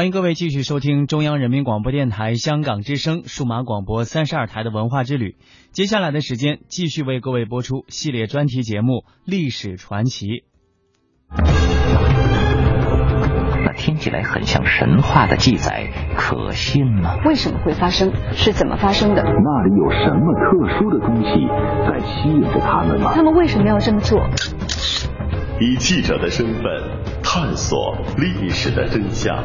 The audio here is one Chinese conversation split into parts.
欢迎各位继续收听中央人民广播电台香港之声数码广播三十二台的文化之旅。接下来的时间，继续为各位播出系列专题节目《历史传奇》。那听起来很像神话的记载，可信吗？为什么会发生？是怎么发生的？那里有什么特殊的东西在吸引着他们吗？他们为什么要这么做？以记者的身份探索历史的真相。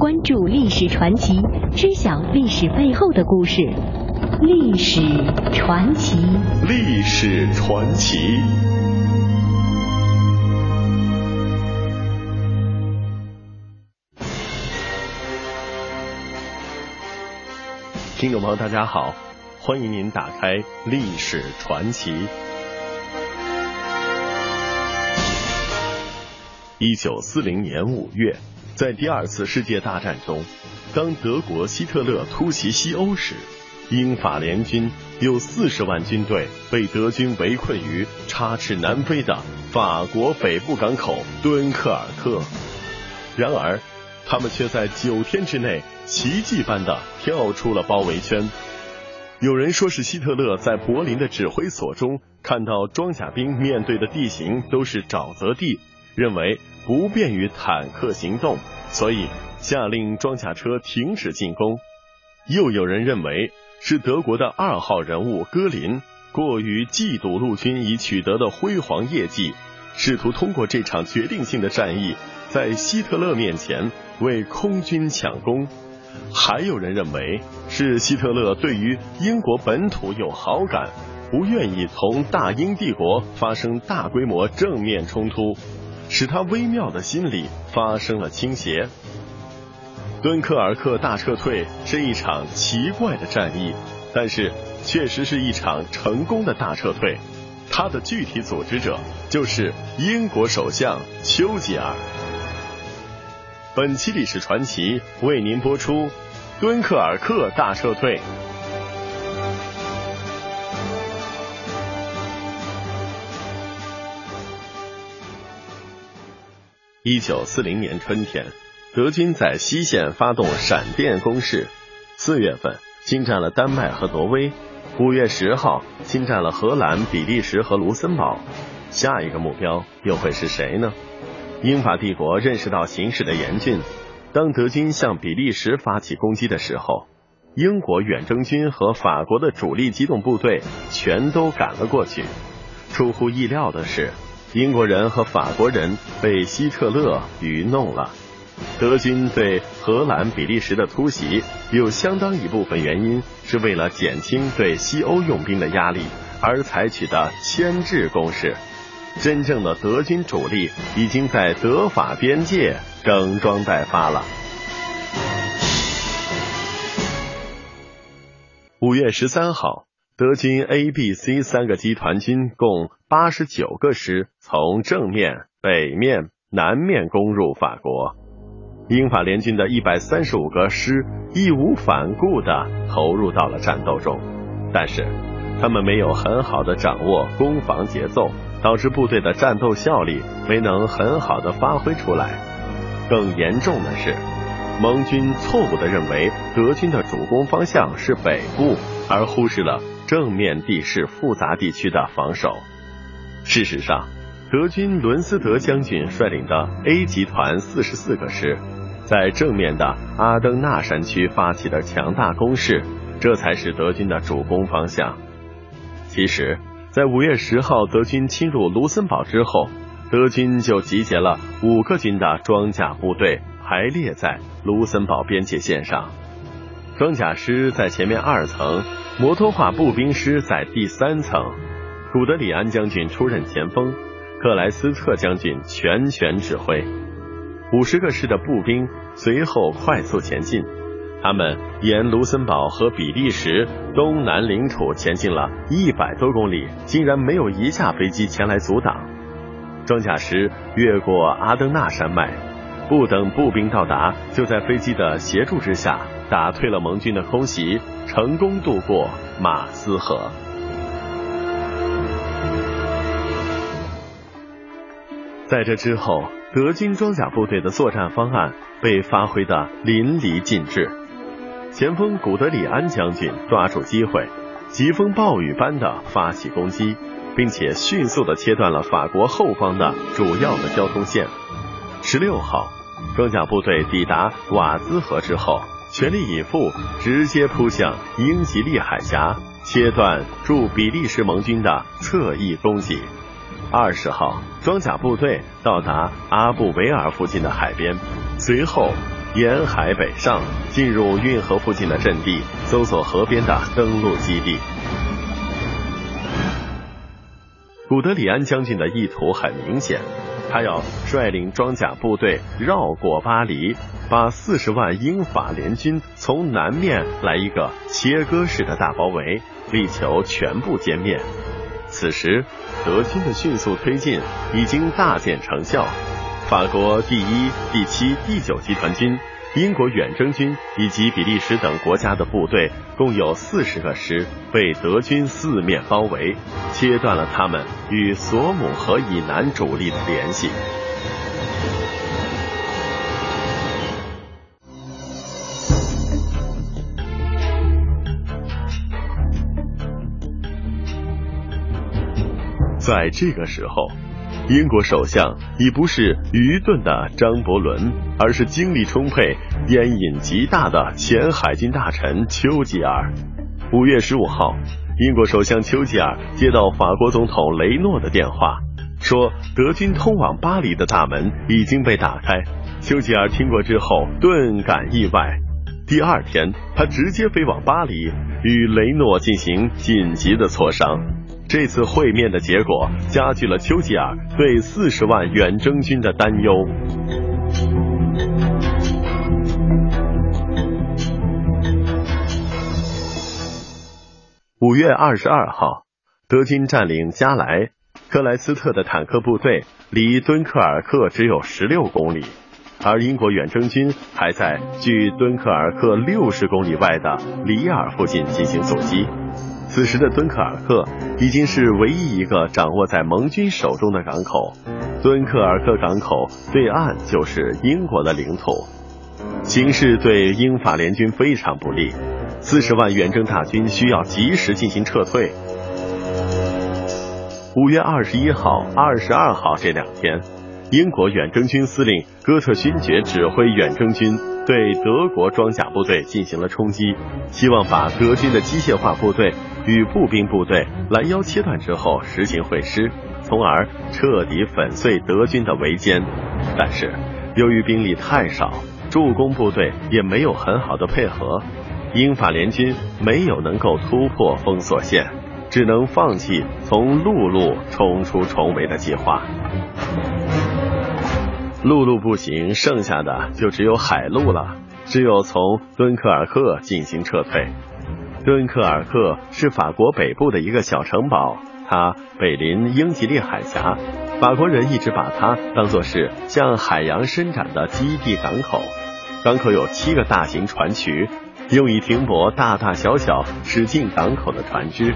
关注历史传奇，知晓历史背后的故事。历史传奇，历史传奇。听众朋友，大家好，欢迎您打开《历史传奇》。一九四零年五月。在第二次世界大战中，当德国希特勒突袭西欧时，英法联军有四十万军队被德军围困于插翅难飞的法国北部港口敦刻尔克。然而，他们却在九天之内奇迹般的跳出了包围圈。有人说是希特勒在柏林的指挥所中看到装甲兵面对的地形都是沼泽地，认为。不便于坦克行动，所以下令装甲车停止进攻。又有人认为是德国的二号人物戈林过于嫉妒陆军已取得的辉煌业绩，试图通过这场决定性的战役在希特勒面前为空军抢功。还有人认为是希特勒对于英国本土有好感，不愿意同大英帝国发生大规模正面冲突。使他微妙的心理发生了倾斜。敦刻尔克大撤退是一场奇怪的战役，但是确实是一场成功的大撤退。他的具体组织者就是英国首相丘吉尔。本期历史传奇为您播出敦刻尔克大撤退。一九四零年春天，德军在西线发动闪电攻势。四月份侵占了丹麦和挪威，五月十号侵占了荷兰、比利时和卢森堡。下一个目标又会是谁呢？英法帝国认识到形势的严峻，当德军向比利时发起攻击的时候，英国远征军和法国的主力机动部队全都赶了过去。出乎意料的是。英国人和法国人被希特勒愚弄了。德军对荷兰、比利时的突袭，有相当一部分原因是为了减轻对西欧用兵的压力而采取的牵制攻势。真正的德军主力已经在德法边界整装待发了。五月十三号。德军 A、B、C 三个集团军共八十九个师从正面、北面、南面攻入法国，英法联军的一百三十五个师义无反顾的投入到了战斗中，但是他们没有很好的掌握攻防节奏，导致部队的战斗效率没能很好的发挥出来。更严重的是，盟军错误地认为德军的主攻方向是北部，而忽视了正面地势复杂地区的防守。事实上，德军伦斯德将军率领的 A 集团四十四个师，在正面的阿登纳山区发起的强大攻势，这才是德军的主攻方向。其实，在五月十号德军侵入卢森堡之后，德军就集结了五个军的装甲部队排列在卢森堡边界线上，装甲师在前面二层，摩托化步兵师在第三层，古德里安将军出任前锋，克莱斯特将军全权指挥，五十个师的步兵随后快速前进。他们沿卢森堡和比利时东南领土前进了一百多公里，竟然没有一架飞机前来阻挡。装甲师越过阿登纳山脉，不等步兵到达，就在飞机的协助之下打退了盟军的空袭，成功渡过马斯河。在这之后，德军装甲部队的作战方案被发挥的淋漓尽致。前锋古德里安将军抓住机会，疾风暴雨般的发起攻击。并且迅速的切断了法国后方的主要的交通线。十六号，装甲部队抵达瓦兹河之后，全力以赴，直接扑向英吉利海峡，切断驻比利时盟军的侧翼攻击。二十号，装甲部队到达阿布维尔附近的海边，随后沿海北上，进入运河附近的阵地，搜索河边的登陆基地。古德里安将军的意图很明显，他要率领装甲部队绕过巴黎，把四十万英法联军从南面来一个切割式的大包围，力求全部歼灭。此时，德军的迅速推进已经大见成效，法国第一、第七、第九集团军。英国远征军以及比利时等国家的部队共有四十个师被德军四面包围，切断了他们与索姆河以南主力的联系。在这个时候。英国首相已不是愚钝的张伯伦，而是精力充沛、烟瘾极大的前海军大臣丘吉尔。五月十五号，英国首相丘吉尔接到法国总统雷诺的电话，说德军通往巴黎的大门已经被打开。丘吉尔听过之后顿感意外，第二天他直接飞往巴黎，与雷诺进行紧急的磋商。这次会面的结果加剧了丘吉尔对四十万远征军的担忧。五月二十二号，德军占领加莱，克莱斯特的坦克部队离敦刻尔克只有十六公里，而英国远征军还在距敦刻尔克六十公里外的里尔附近进行阻击。此时的敦刻尔克已经是唯一一个掌握在盟军手中的港口，敦刻尔克港口对岸就是英国的领土，形势对英法联军非常不利，四十万远征大军需要及时进行撤退。五月二十一号、二十二号这两天，英国远征军司令哥特勋爵指挥远征军。对德国装甲部队进行了冲击，希望把德军的机械化部队与步兵部队拦腰切断之后实行会师，从而彻底粉碎德军的围歼。但是由于兵力太少，助攻部队也没有很好的配合，英法联军没有能够突破封锁线，只能放弃从陆路冲出重围的计划。陆路不行，剩下的就只有海路了。只有从敦刻尔克进行撤退。敦刻尔克是法国北部的一个小城堡，它北临英吉利海峡，法国人一直把它当作是向海洋伸展的基地港口。港口有七个大型船渠，用以停泊大大小小驶进港口的船只。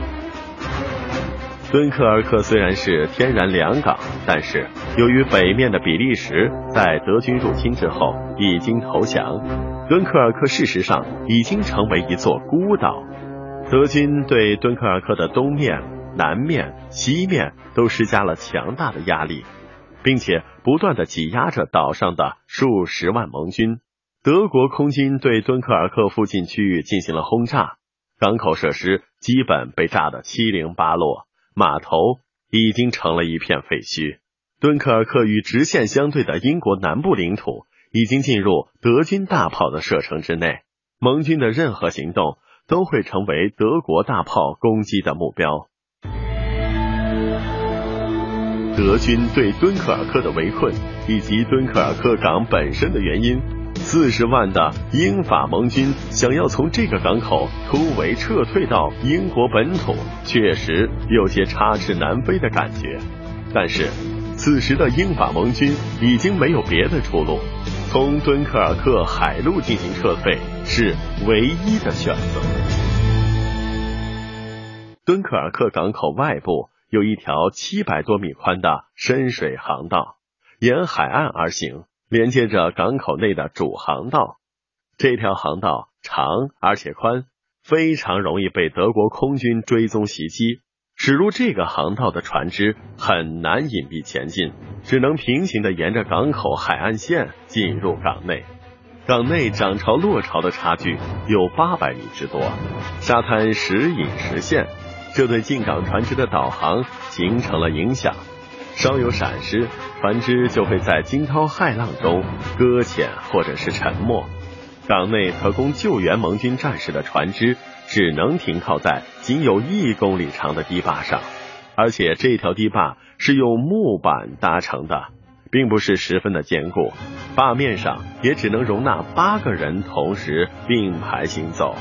敦刻尔克虽然是天然良港，但是由于北面的比利时在德军入侵之后已经投降，敦刻尔克事实上已经成为一座孤岛。德军对敦刻尔克的东面、南面、西面都施加了强大的压力，并且不断的挤压着岛上的数十万盟军。德国空军对敦刻尔克附近区域进行了轰炸，港口设施基本被炸得七零八落。码头已经成了一片废墟。敦刻尔克与直线相对的英国南部领土已经进入德军大炮的射程之内，盟军的任何行动都会成为德国大炮攻击的目标。德军对敦刻尔克的围困以及敦刻尔克港本身的原因。四十万的英法盟军想要从这个港口突围撤退到英国本土，确实有些插翅难飞的感觉。但是，此时的英法盟军已经没有别的出路，从敦刻尔克海路进行撤退是唯一的选择。敦刻尔克港口外部有一条七百多米宽的深水航道，沿海岸而行。连接着港口内的主航道，这条航道长而且宽，非常容易被德国空军追踪袭击。驶入这个航道的船只很难隐蔽前进，只能平行的沿着港口海岸线进入港内。港内涨潮落潮的差距有八百米之多，沙滩时隐时现，这对进港船只的导航形成了影响。稍有闪失，船只就会在惊涛骇浪中搁浅或者是沉没。港内可供救援盟军战士的船只只能停靠在仅有一公里长的堤坝上，而且这条堤坝是用木板搭成的，并不是十分的坚固。坝面上也只能容纳八个人同时并排行走。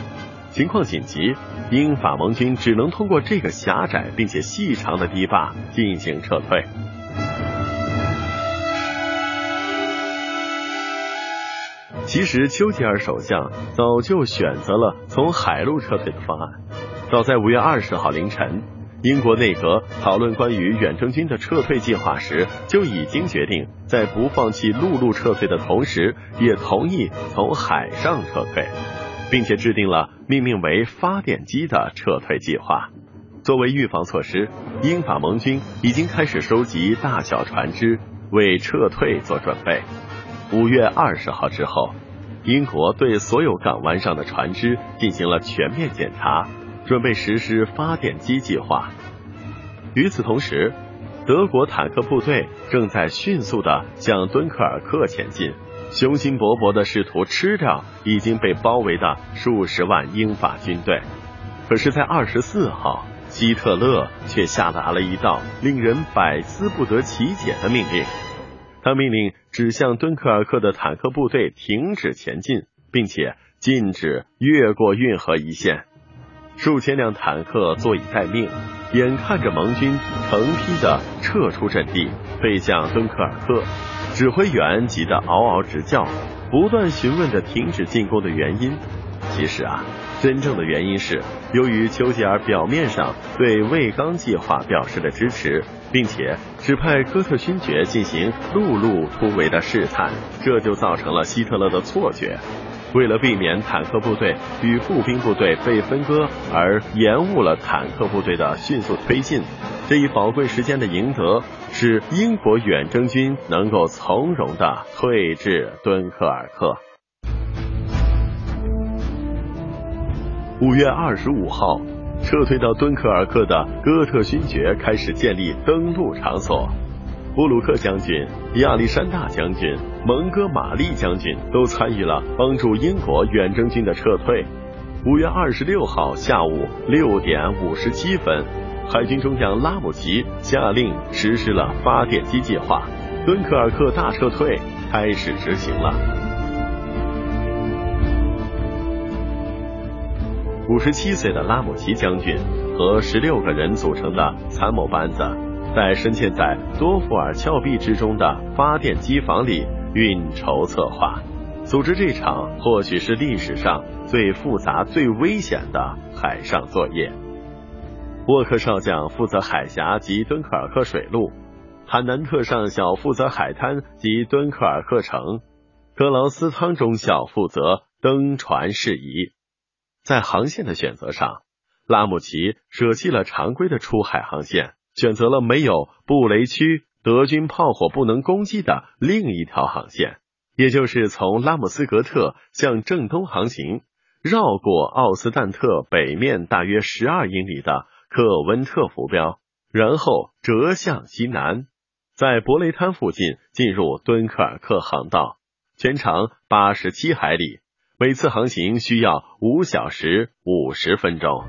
情况紧急，英法盟军只能通过这个狭窄并且细长的堤坝进行撤退。其实，丘吉尔首相早就选择了从海路撤退的方案。早在五月二十号凌晨，英国内阁讨论关于远征军的撤退计划时，就已经决定在不放弃陆路撤退的同时，也同意从海上撤退。并且制定了命名为“发电机”的撤退计划。作为预防措施，英法盟军已经开始收集大小船只，为撤退做准备。五月二十号之后，英国对所有港湾上的船只进行了全面检查，准备实施发电机计划。与此同时，德国坦克部队正在迅速的向敦刻尔克前进。雄心勃勃的试图吃掉已经被包围的数十万英法军队，可是，在二十四号，希特勒却下达了一道令人百思不得其解的命令。他命令指向敦刻尔克的坦克部队停止前进，并且禁止越过运河一线。数千辆坦克坐以待命，眼看着盟军成批的撤出阵地，飞向敦刻尔克。指挥员急得嗷嗷直叫，不断询问着停止进攻的原因。其实啊，真正的原因是由于丘吉尔表面上对卫刚计划表示了支持，并且指派哥特勋爵进行陆路突围的试探，这就造成了希特勒的错觉。为了避免坦克部队与步兵部队被分割而延误了坦克部队的迅速推进，这一宝贵时间的赢得，使英国远征军能够从容的退至敦刻尔克。五月二十五号，撤退到敦刻尔克的哥特勋爵开始建立登陆场所。布鲁克将军、亚历山大将军、蒙哥马利将军都参与了帮助英国远征军的撤退。五月二十六号下午六点五十七分，海军中将拉姆齐下令实施了发电机计划，敦刻尔克大撤退开始执行了。五十七岁的拉姆齐将军和十六个人组成的参谋班子。在深陷在多福尔峭壁之中的发电机房里运筹策划，组织这场或许是历史上最复杂、最危险的海上作业。沃克少将负责海峡及敦刻尔克水路，坦南特上校负责海滩及敦刻尔克城，格劳斯汤中校负责登船事宜。在航线的选择上，拉姆齐舍弃了常规的出海航线，选择了没有布雷区、德军炮火不能攻击的另一条航线，也就是从拉姆斯格特向正东航行，绕过奥斯旦特北面大约十二英里的。克温特浮标，然后折向西南，在伯雷滩附近进入敦刻尔克航道，全长八十七海里，每次航行需要五小时五十分钟。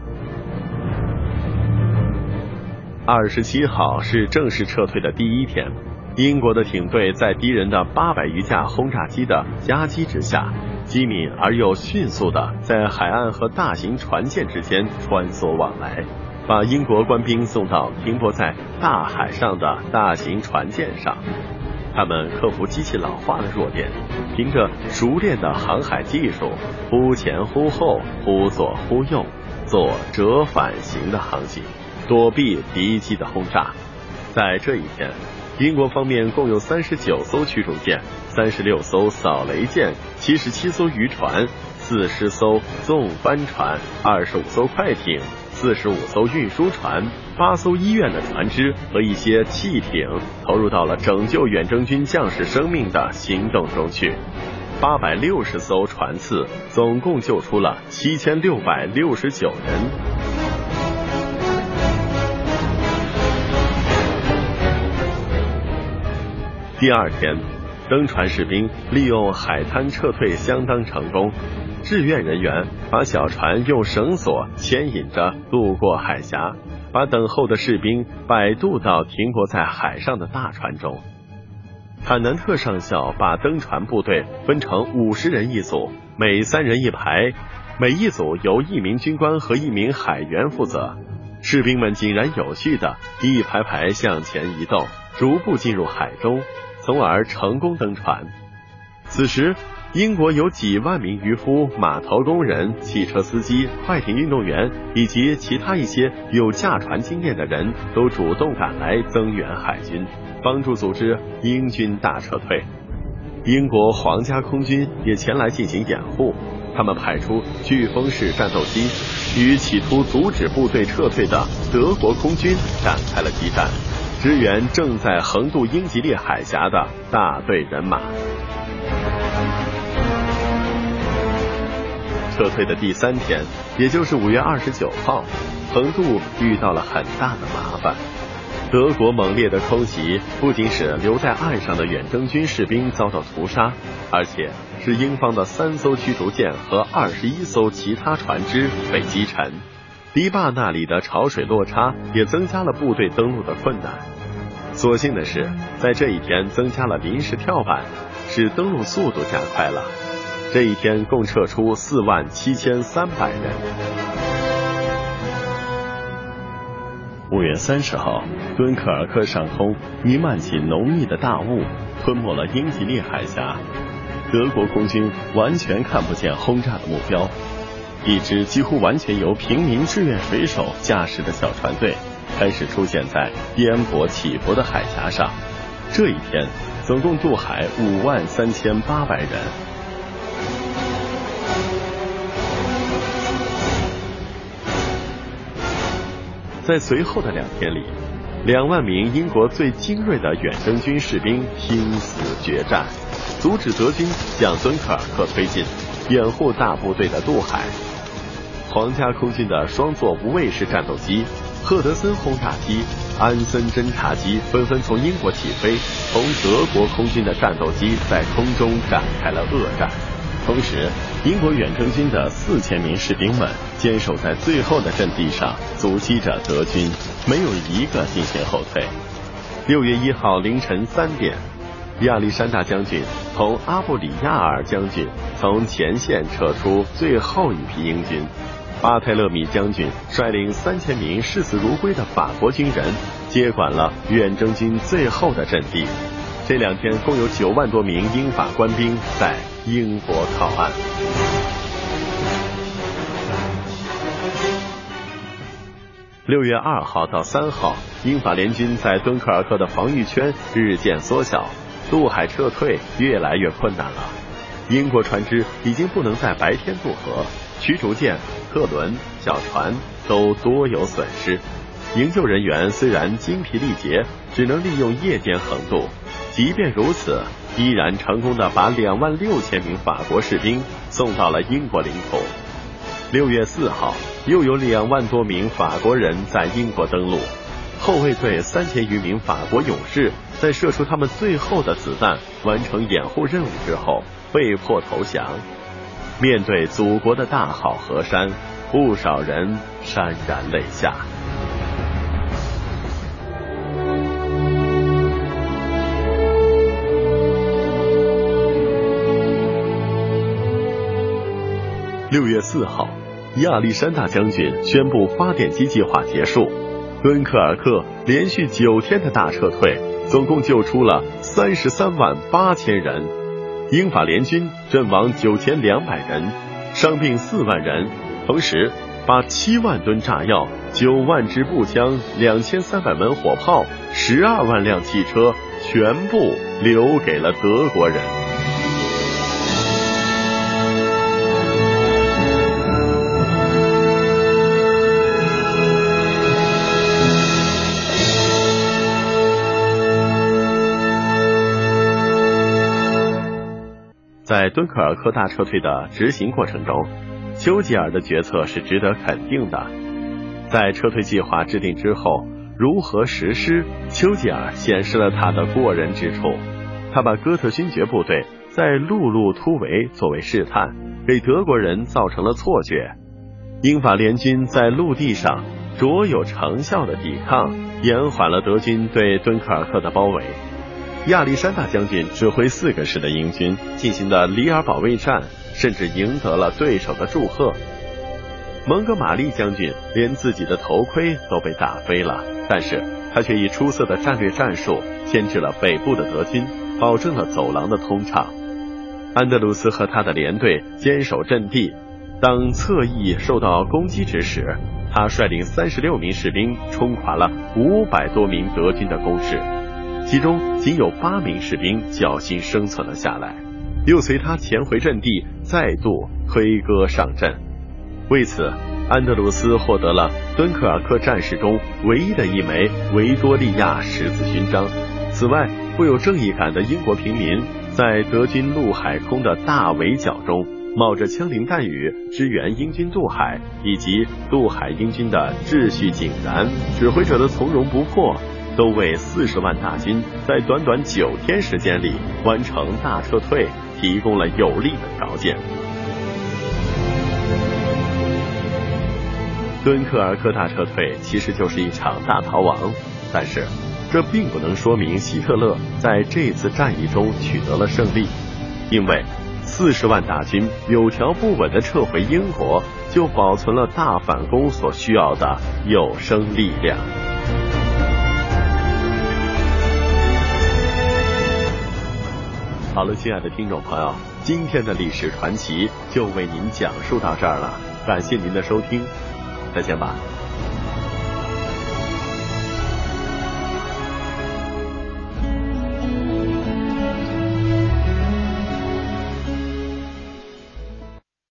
二十七号是正式撤退的第一天，英国的艇队在敌人的八百余架轰炸机的夹击之下，机敏而又迅速的在海岸和大型船舰之间穿梭往来。把英国官兵送到停泊在大海上的大型船舰上，他们克服机器老化的弱点，凭着熟练的航海技术，忽前忽后、忽左忽右，做折返型的航行，躲避敌机的轰炸。在这一天，英国方面共有三十九艘驱逐舰、三十六艘扫雷舰、七十七艘渔船、四十艘纵帆船、二十五艘快艇。四十五艘运输船、八艘医院的船只和一些汽艇投入到了拯救远征军将士生命的行动中去。八百六十艘船次，总共救出了七千六百六十九人。第二天，登船士兵利用海滩撤退相当成功。志愿人员把小船用绳索牵引着渡过海峡，把等候的士兵摆渡到停泊在海上的大船中。坦南特上校把登船部队分成五十人一组，每三人一排，每一组由一名军官和一名海员负责。士兵们井然有序的一排排向前移动，逐步进入海中，从而成功登船。此时。英国有几万名渔夫、码头工人、汽车司机、快艇运动员以及其他一些有驾船经验的人都主动赶来增援海军，帮助组织英军大撤退。英国皇家空军也前来进行掩护，他们派出飓风式战斗机，与企图阻止部队撤退的德国空军展开了激战，支援正在横渡英吉利海峡的大队人马。撤退的第三天，也就是五月二十九号，横渡遇到了很大的麻烦。德国猛烈的空袭不仅使留在岸上的远征军士兵遭到屠杀，而且使英方的三艘驱逐舰和二十一艘其他船只被击沉。堤坝那里的潮水落差也增加了部队登陆的困难。所幸的是，在这一天增加了临时跳板，使登陆速度加快了。这一天共撤出四万七千三百人。五月三十号，敦刻尔克上空弥漫起浓密的大雾，吞没了英吉利海峡。德国空军完全看不见轰炸的目标。一支几乎完全由平民志愿水手驾驶的小船队开始出现在颠簸起伏的海峡上。这一天，总共渡海五万三千八百人。在随后的两天里，两万名英国最精锐的远征军士兵拼死决战，阻止德军向敦刻尔克推进，掩护大部队的渡海。皇家空军的双座无畏式战斗机、赫德森轰炸机、安森侦察机纷纷从英国起飞，同德国空军的战斗机在空中展开了恶战。同时，英国远征军的四千名士兵们坚守在最后的阵地上，阻击着德军，没有一个进行后退。六月一号凌晨三点，亚历山大将军同阿布里亚尔将军从前线撤出最后一批英军，巴泰勒米将军率领三千名视死如归的法国军人接管了远征军最后的阵地。这两天共有九万多名英法官兵在英国靠岸。六月二号到三号，英法联军在敦刻尔克的防御圈日渐缩小，渡海撤退越来越困难了。英国船只已经不能在白天渡河，驱逐舰、客轮、小船都多有损失。营救人员虽然精疲力竭，只能利用夜间横渡，即便如此，依然成功的把两万六千名法国士兵送到了英国领土。六月四号，又有两万多名法国人在英国登陆。后卫队三千余名法国勇士在射出他们最后的子弹，完成掩护任务之后，被迫投降。面对祖国的大好河山，不少人潸然泪下。六月四号。亚历山大将军宣布发电机计划结束，敦刻尔克连续九天的大撤退，总共救出了三十三万八千人，英法联军阵亡九千两百人，伤病四万人，同时把七万吨炸药、九万支步枪、两千三百门火炮、十二万辆汽车全部留给了德国人。在敦刻尔克大撤退的执行过程中，丘吉尔的决策是值得肯定的。在撤退计划制定之后，如何实施，丘吉尔显示了他的过人之处。他把哥特勋爵部队在陆路突围作为试探，给德国人造成了错觉。英法联军在陆地上卓有成效的抵抗，延缓了德军对敦刻尔克的包围。亚历山大将军指挥四个师的英军进行的里尔保卫战，甚至赢得了对手的祝贺。蒙哥马利将军连自己的头盔都被打飞了，但是他却以出色的战略战术牵制了北部的德军，保证了走廊的通畅。安德鲁斯和他的连队坚守阵地，当侧翼受到攻击之时，他率领三十六名士兵冲垮了五百多名德军的攻势。其中仅有八名士兵侥幸生存了下来，又随他潜回阵地，再度推戈上阵。为此，安德鲁斯获得了敦刻尔克战士中唯一的一枚维多利亚十字勋章。此外，富有正义感的英国平民在德军陆海空的大围剿中，冒着枪林弹雨支援英军渡海，以及渡海英军的秩序井然、指挥者的从容不迫。都为四十万大军在短短九天时间里完成大撤退提供了有利的条件。敦刻尔克大撤退其实就是一场大逃亡，但是这并不能说明希特勒在这次战役中取得了胜利，因为四十万大军有条不紊的撤回英国，就保存了大反攻所需要的有生力量。好了，亲爱的听众朋友，今天的历史传奇就为您讲述到这儿了，感谢您的收听，再见吧。